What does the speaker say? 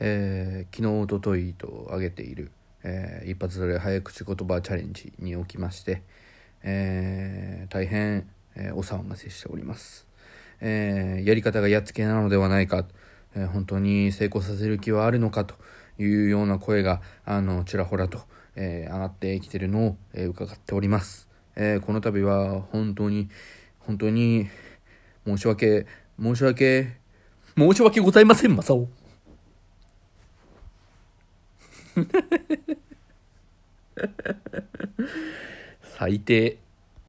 えー、昨日おとといと挙げている、えー、一発撮れ早口言葉チャレンジにおきまして、えー、大変、えー、お騒がせしております、えー、やり方がやっつけなのではないか、えー、本当に成功させる気はあるのかというような声があのちらほらと、えー、上がってきてるのを、えー、伺っております、えー、この度は本当に本当に申し訳申し訳申し訳ございませんマサオ。最低。